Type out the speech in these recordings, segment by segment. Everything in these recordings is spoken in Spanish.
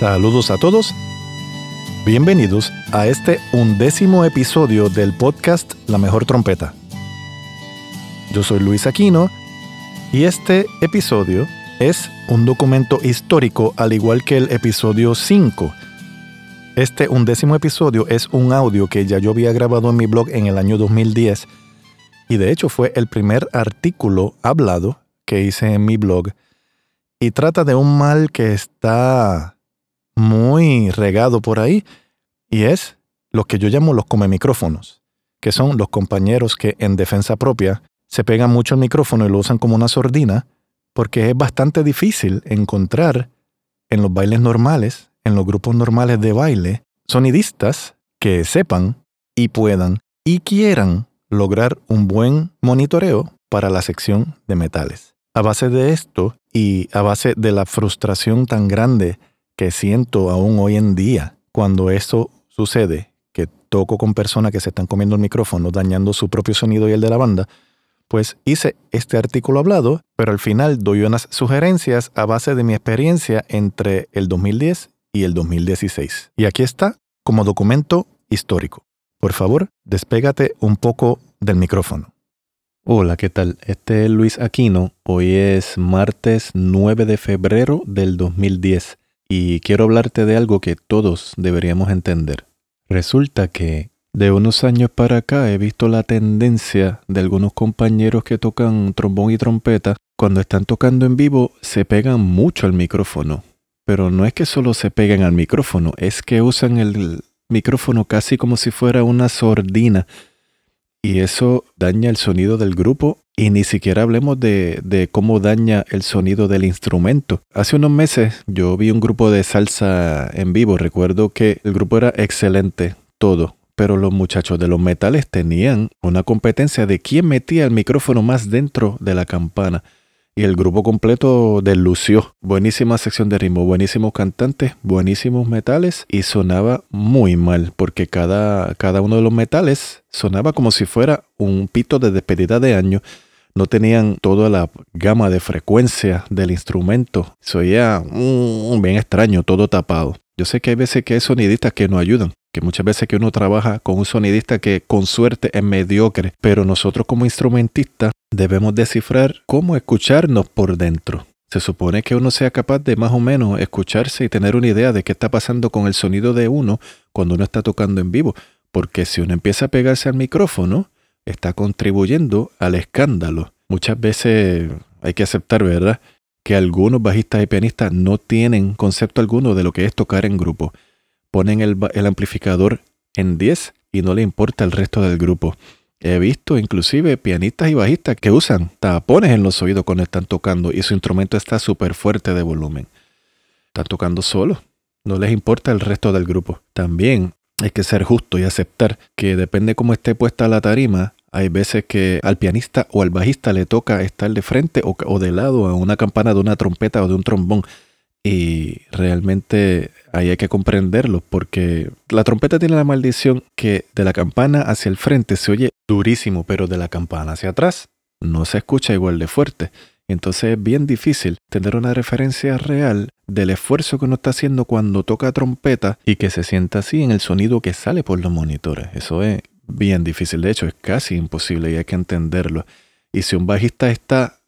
Saludos a todos. Bienvenidos a este undécimo episodio del podcast La Mejor Trompeta. Yo soy Luis Aquino y este episodio es un documento histórico al igual que el episodio 5. Este undécimo episodio es un audio que ya yo había grabado en mi blog en el año 2010 y de hecho fue el primer artículo hablado que hice en mi blog y trata de un mal que está muy regado por ahí y es lo que yo llamo los come micrófonos, que son los compañeros que en defensa propia se pegan mucho el micrófono y lo usan como una sordina, porque es bastante difícil encontrar en los bailes normales, en los grupos normales de baile, sonidistas que sepan y puedan y quieran lograr un buen monitoreo para la sección de metales. A base de esto y a base de la frustración tan grande que siento aún hoy en día cuando eso sucede, que toco con personas que se están comiendo el micrófono, dañando su propio sonido y el de la banda, pues hice este artículo hablado, pero al final doy unas sugerencias a base de mi experiencia entre el 2010 y el 2016. Y aquí está como documento histórico. Por favor, despégate un poco del micrófono. Hola, ¿qué tal? Este es Luis Aquino. Hoy es martes 9 de febrero del 2010 y quiero hablarte de algo que todos deberíamos entender. Resulta que de unos años para acá he visto la tendencia de algunos compañeros que tocan trombón y trompeta, cuando están tocando en vivo se pegan mucho al micrófono. Pero no es que solo se peguen al micrófono, es que usan el micrófono casi como si fuera una sordina. Y eso daña el sonido del grupo y ni siquiera hablemos de, cómo daña el sonido del instrumento. Hace unos meses yo vi un grupo de salsa en vivo. Recuerdo que el grupo era excelente, todo. Pero los muchachos de los metales tenían una competencia de quién metía el micrófono más dentro de la campana. Y el grupo completo deslució. Buenísima sección de ritmo, buenísimos cantantes, buenísimos metales y sonaba muy mal porque cada, cada uno de los metales sonaba como si fuera un pito de despedida de año no tenían toda la gama de frecuencia del instrumento. Se oía mm, bien extraño, todo tapado. Yo sé que hay veces que hay sonidistas que no ayudan, que muchas veces que uno trabaja con un sonidista que con suerte es mediocre, pero nosotros como instrumentistas debemos descifrar cómo escucharnos por dentro. Se supone que uno sea capaz de más o menos escucharse y tener una idea de qué está pasando con el sonido de uno cuando uno está tocando en vivo, porque si uno empieza a pegarse al micrófono, está contribuyendo al escándalo. Muchas veces hay que aceptar, ¿verdad?, que algunos bajistas y pianistas no tienen concepto alguno de lo que es tocar en grupo. Ponen el, amplificador en 10 y no le importa el resto del grupo. He visto inclusive pianistas y bajistas que usan tapones en los oídos cuando están tocando y su instrumento está súper fuerte de volumen. Están tocando solo. No les importa el resto del grupo. También hay que ser justo y aceptar que depende cómo esté puesta la tarima, hay veces que al pianista o al bajista le toca estar de frente o, de lado a una campana de una trompeta o de un trombón. Y realmente ahí hay que comprenderlo porque la trompeta tiene la maldición que de la campana hacia el frente se oye durísimo, pero de la campana hacia atrás no se escucha igual de fuerte. Entonces es bien difícil tener una referencia real del esfuerzo que uno está haciendo cuando toca trompeta y que se sienta así en el sonido que sale por los monitores. Eso es bien difícil, de hecho es casi imposible y hay que entenderlo. Y si un bajista está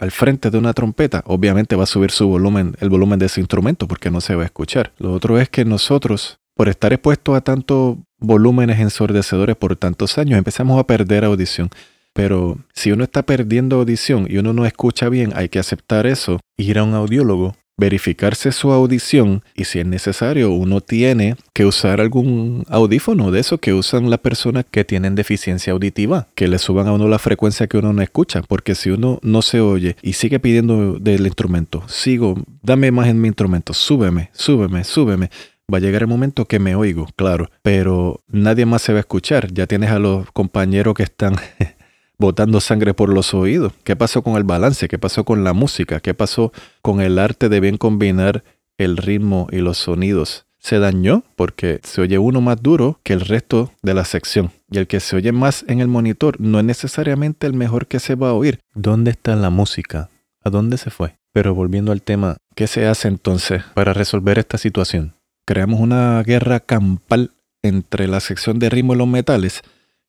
al frente de una trompeta, obviamente va a subir su volumen, el volumen de ese instrumento porque no se va a escuchar. Lo otro es que nosotros, por estar expuestos a tantos volúmenes ensordecedores por tantos años, empezamos a perder audición. Pero si uno está perdiendo audición y uno no escucha bien, hay que aceptar eso, ir a un audiólogo verificarse su audición y si es necesario uno tiene que usar algún audífono de eso que usan las personas que tienen deficiencia auditiva, que le suban a uno la frecuencia que uno no escucha, porque si uno no se oye y sigue pidiendo del instrumento, sigo, dame más en mi instrumento, súbeme, súbeme, súbeme. Va a llegar el momento que me oigo, claro, pero nadie más se va a escuchar. Ya tienes a los compañeros que están botando sangre por los oídos. ¿Qué pasó con el balance? ¿Qué pasó con la música? ¿Qué pasó con el arte de bien combinar el ritmo y los sonidos? Se dañó porque se oye uno más duro que el resto de la sección. Y el que se oye más en el monitor no es necesariamente el mejor que se va a oír. ¿Dónde está la música? ¿A dónde se fue? Pero volviendo al tema, ¿qué se hace entonces para resolver esta situación? Creamos una guerra campal entre la sección de ritmo y los metales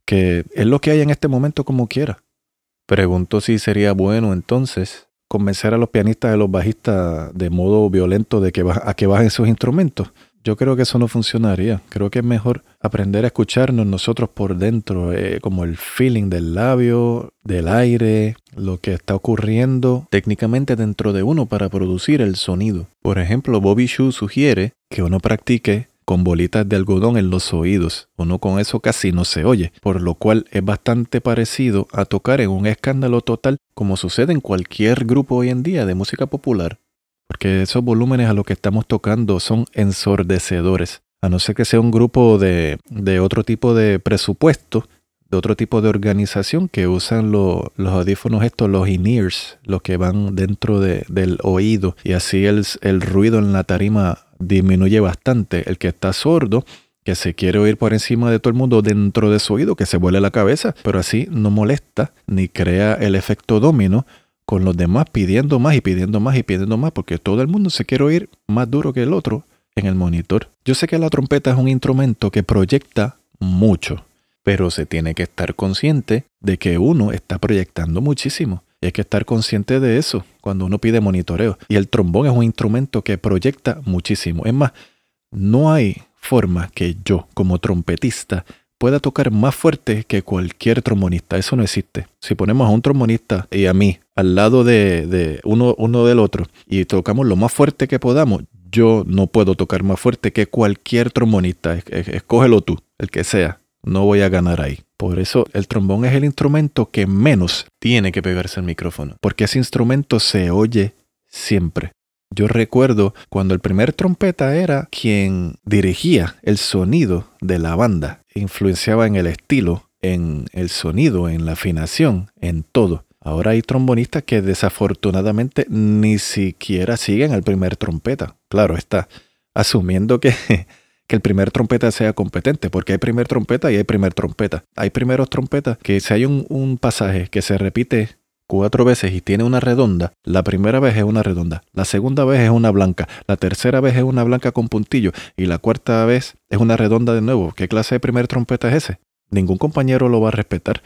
que es lo que hay en este momento como quiera. Pregunto si sería bueno entonces convencer a los pianistas y a los bajistas de modo violento de que a que bajen sus instrumentos. Yo creo que eso no funcionaría. Creo que es mejor aprender a escucharnos nosotros por dentro, eh, como el feeling del labio, del aire, lo que está ocurriendo técnicamente dentro de uno para producir el sonido. Por ejemplo, Bobby Shu sugiere que uno practique con bolitas de algodón en los oídos. Uno con eso casi no se oye, por lo cual es bastante parecido a tocar en un escándalo total como sucede en cualquier grupo hoy en día de música popular. Porque esos volúmenes a los que estamos tocando son ensordecedores. A no ser que sea un grupo de, de otro tipo de presupuesto, de otro tipo de organización que usan los audífonos estos, los in-ears, los que van dentro del oído y así el, el ruido en la tarima disminuye bastante. El que está sordo, que se quiere oír por encima de todo el mundo dentro de su oído, que se vuele la cabeza, pero así no molesta ni crea el efecto domino con los demás pidiendo más y pidiendo más y pidiendo más, porque todo el mundo se quiere oír más duro que el otro en el monitor. Yo sé que la trompeta es un instrumento que proyecta mucho, pero se tiene que estar consciente de que uno está proyectando muchísimo. Y hay que estar consciente de eso cuando uno pide monitoreo. Y el trombón es un instrumento que proyecta muchísimo. Es más, no hay forma que yo, como trompetista, pueda tocar más fuerte que cualquier trombonista. Eso no existe. Si ponemos a un trombonista y a mí al lado de, uno, uno del otro y tocamos lo más fuerte que podamos, yo no puedo tocar más fuerte que cualquier trombonista. Escógelo tú, el que sea. No voy a ganar ahí. Por eso el trombón es el instrumento que menos tiene que pegarse al micrófono, porque ese instrumento se oye siempre. Yo recuerdo cuando el primer trompeta era quien dirigía el sonido de la banda, influenciaba en el estilo, en el sonido, en la afinación, en todo. Ahora hay trombonistas que desafortunadamente ni siquiera siguen al primer trompeta. Claro está, asumiendo que el primer trompeta sea competente, porque hay primer trompeta y hay primer trompeta. Hay primeros trompetas que si hay un, pasaje que se repite cuatro veces y tiene una redonda, la primera vez es una redonda, la segunda vez es una blanca, la tercera vez es una blanca con puntillo y la cuarta vez es una redonda de nuevo. ¿Qué clase de primer trompeta es ese? Ningún compañero lo va a respetar.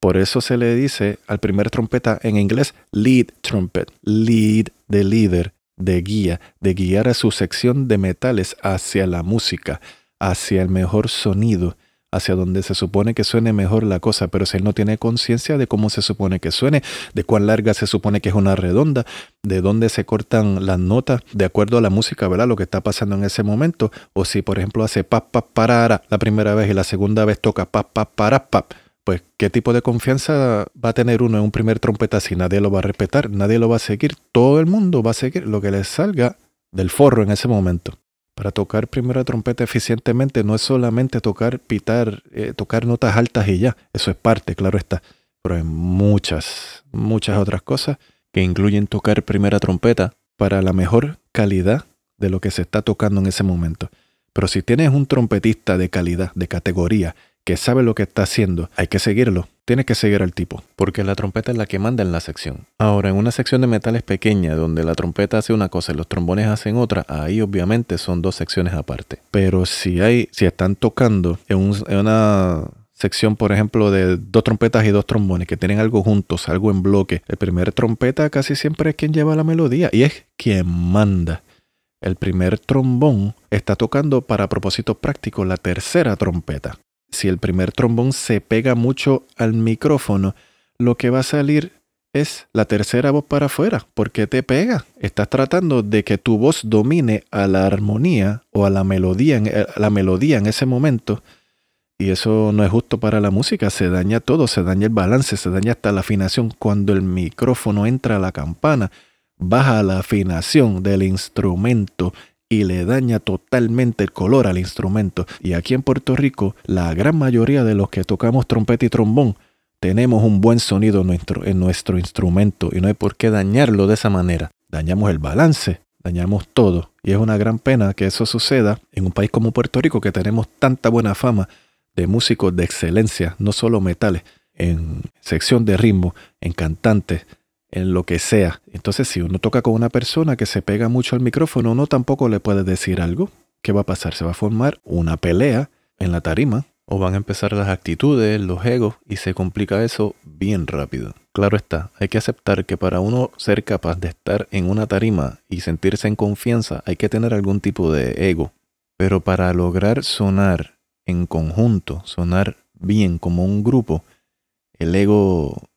Por eso se le dice al primer trompeta en inglés lead trumpet, lead de líder de guía, de guiar a su sección de metales hacia la música, hacia el mejor sonido, hacia donde se supone que suene mejor la cosa, pero si él no tiene conciencia de cómo se supone que suene, de cuán larga se supone que es una redonda, de dónde se cortan las notas de acuerdo a la música, ¿verdad? Lo que está pasando en ese momento, o si por ejemplo hace pa pa parara la primera vez y la segunda vez toca pa pa para pa pues qué tipo de confianza va a tener uno en un primer trompeta si nadie lo va a respetar, nadie lo va a seguir, todo el mundo va a seguir lo que le salga del forro en ese momento. Para tocar primera trompeta eficientemente no es solamente tocar, pitar, eh, tocar notas altas y ya, eso es parte, claro está, pero hay muchas, muchas otras cosas que incluyen tocar primera trompeta para la mejor calidad de lo que se está tocando en ese momento. Pero si tienes un trompetista de calidad, de categoría, que sabe lo que está haciendo, hay que seguirlo. Tiene que seguir al tipo. Porque la trompeta es la que manda en la sección. Ahora, en una sección de metales pequeña, donde la trompeta hace una cosa y los trombones hacen otra, ahí obviamente son dos secciones aparte. Pero si hay, si están tocando en, en una sección, por ejemplo, de dos trompetas y dos trombones que tienen algo juntos, algo en bloque, el primer trompeta casi siempre es quien lleva la melodía y es quien manda. El primer trombón está tocando para propósitos prácticos la tercera trompeta si el primer trombón se pega mucho al micrófono, lo que va a salir es la tercera voz para afuera, porque te pega. Estás tratando de que tu voz domine a la armonía o a la melodía, eh, la melodía en ese momento. Y eso no es justo para la música, se daña todo, se daña el balance, se daña hasta la afinación. Cuando el micrófono entra a la campana, baja la afinación del instrumento y le daña totalmente el color al instrumento. Y aquí en Puerto Rico, la gran mayoría de los que tocamos trompeta y trombón tenemos un buen sonido en nuestro, en nuestro instrumento y no hay por qué dañarlo de esa manera. Dañamos el balance, dañamos todo. Y es una gran pena que eso suceda en un país como Puerto Rico que tenemos tanta buena fama de músicos de excelencia, no solo metales, en sección de ritmo, en cantantes, en lo que sea. Entonces, si uno toca con una persona que se pega mucho al micrófono, uno tampoco le puede decir algo. ¿Qué va a pasar? Se va a formar una pelea en la tarima. O van a empezar las actitudes, los egos, y se complica eso bien rápido. Claro está, hay que aceptar que para uno ser capaz de estar en una tarima y sentirse en confianza, hay que tener algún tipo de ego. Pero para lograr sonar en conjunto, sonar bien como un grupo, el ego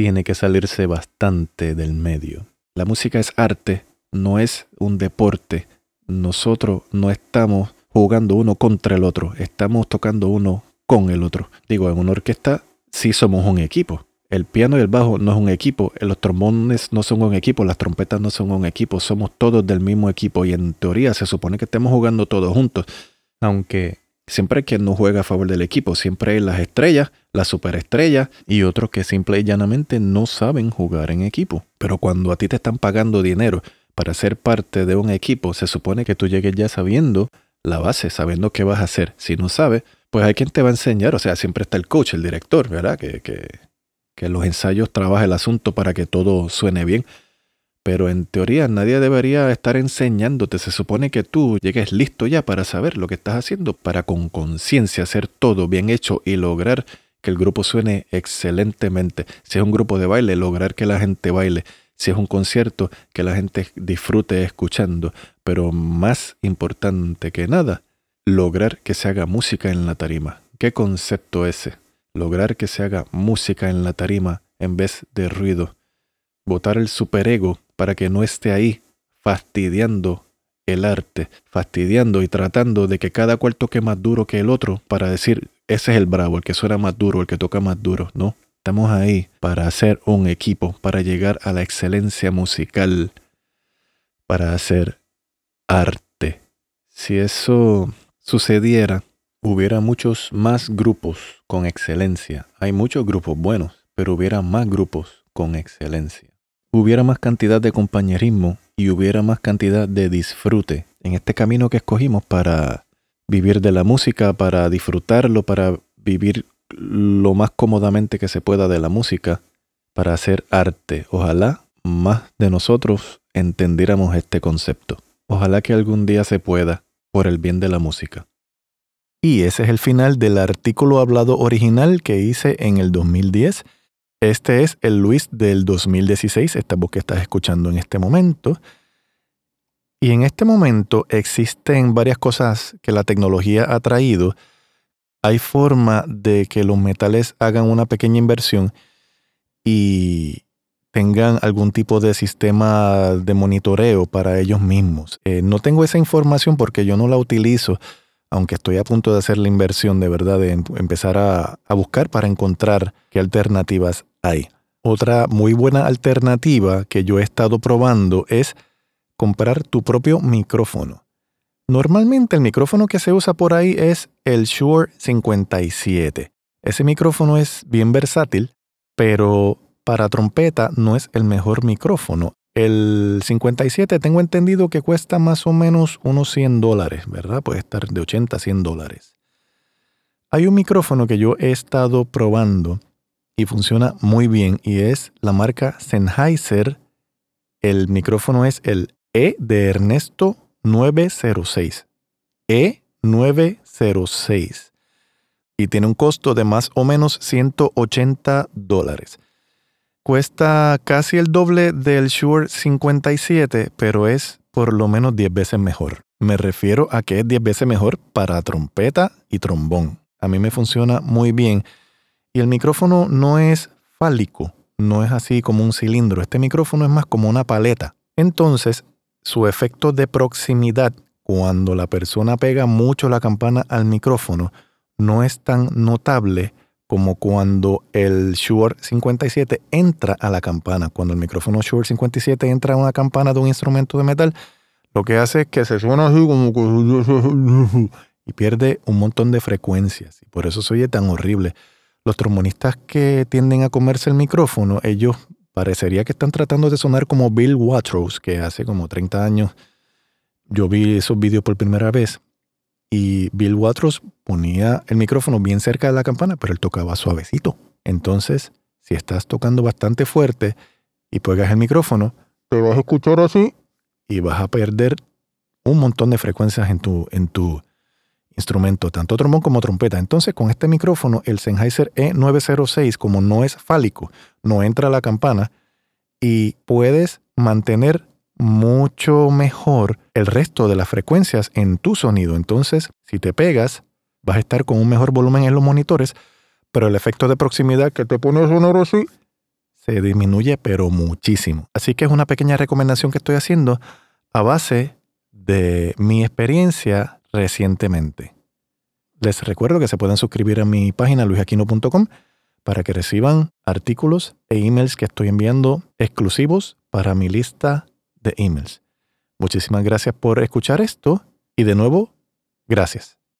tiene que salirse bastante del medio. La música es arte, no es un deporte. Nosotros no estamos jugando uno contra el otro, estamos tocando uno con el otro. Digo, en una orquesta sí somos un equipo. El piano y el bajo no es un equipo, los trombones no son un equipo, las trompetas no son un equipo, somos todos del mismo equipo y en teoría se supone que estemos jugando todos juntos. Aunque Siempre quien no juega a favor del equipo, siempre hay las estrellas, las superestrellas y otros que simple y llanamente no saben jugar en equipo. Pero cuando a ti te están pagando dinero para ser parte de un equipo, se supone que tú llegues ya sabiendo la base, sabiendo qué vas a hacer. Si no sabes, pues hay quien te va a enseñar. O sea, siempre está el coach, el director, ¿verdad? Que, que, que los ensayos trabaja el asunto para que todo suene bien. Pero en teoría nadie debería estar enseñándote. Se supone que tú llegues listo ya para saber lo que estás haciendo, para con conciencia hacer todo bien hecho y lograr que el grupo suene excelentemente. Si es un grupo de baile, lograr que la gente baile. Si es un concierto, que la gente disfrute escuchando. Pero más importante que nada, lograr que se haga música en la tarima. ¿Qué concepto ese? Lograr que se haga música en la tarima en vez de ruido. Botar el superego para que no esté ahí fastidiando el arte, fastidiando y tratando de que cada cual toque más duro que el otro para decir, ese es el bravo, el que suena más duro, el que toca más duro, ¿no? Estamos ahí para hacer un equipo, para llegar a la excelencia musical, para hacer arte. Si eso sucediera, hubiera muchos más grupos con excelencia. Hay muchos grupos buenos, pero hubiera más grupos con excelencia hubiera más cantidad de compañerismo y hubiera más cantidad de disfrute en este camino que escogimos para vivir de la música, para disfrutarlo, para vivir lo más cómodamente que se pueda de la música, para hacer arte. Ojalá más de nosotros entendiéramos este concepto. Ojalá que algún día se pueda, por el bien de la música. Y ese es el final del artículo hablado original que hice en el 2010 este es el Luis del 2016, esta voz que estás escuchando en este momento. Y en este momento existen varias cosas que la tecnología ha traído. Hay forma de que los metales hagan una pequeña inversión y tengan algún tipo de sistema de monitoreo para ellos mismos. Eh, no tengo esa información porque yo no la utilizo aunque estoy a punto de hacer la inversión de verdad de em, empezar a, buscar para encontrar qué alternativas hay. Otra muy buena alternativa que yo he estado probando es comprar tu propio micrófono. Normalmente el micrófono que se usa por ahí es el Shure 57. Ese micrófono es bien versátil, pero para trompeta no es el mejor micrófono. El 57 tengo entendido que cuesta más o menos unos 100 dólares, ¿verdad? Puede estar de 80 a 100 dólares. Hay un micrófono que yo he estado probando y funciona muy bien y es la marca Sennheiser. El micrófono es el E de Ernesto 906. E906. Y tiene un costo de más o menos 180 dólares. Cuesta casi el doble del Shure 57, pero es por lo menos 10 veces mejor. Me refiero a que es 10 veces mejor para trompeta y trombón. A mí me funciona muy bien. Y el micrófono no es fálico, no es así como un cilindro, este micrófono es más como una paleta. Entonces, su efecto de proximidad, cuando la persona pega mucho la campana al micrófono, no es tan notable como cuando el Shure 57 entra a la campana. Cuando el micrófono Shure 57 entra a una campana de un instrumento de metal, lo que hace es que se suena así como y pierde un montón de frecuencias. Y por eso se oye tan horrible. Los trombonistas que tienden a comerse el micrófono, ellos parecería que están tratando de sonar como Bill Watrous, que hace como 30 años yo vi esos vídeos por primera vez y Bill Watrous ponía el micrófono bien cerca de la campana, pero él tocaba suavecito. Entonces, si estás tocando bastante fuerte y pegas el micrófono, te vas a escuchar así y vas a perder un montón de frecuencias en tu, en tu instrumento, tanto trombón como trompeta. Entonces, con este micrófono, el Sennheiser E906, como no es fálico, no entra a la campana y puedes mantener mucho mejor el resto de las frecuencias en tu sonido. Entonces, si te pegas, vas a estar con un mejor volumen en los monitores, pero el efecto de proximidad que te pone a sonar así se disminuye, pero muchísimo. Así que es una pequeña recomendación que estoy haciendo a base de mi experiencia recientemente. Les recuerdo que se pueden suscribir a mi página luisaquino.com para que reciban artículos e emails que estoy enviando exclusivos para mi lista de emails. Muchísimas gracias por escuchar esto y de nuevo, gracias.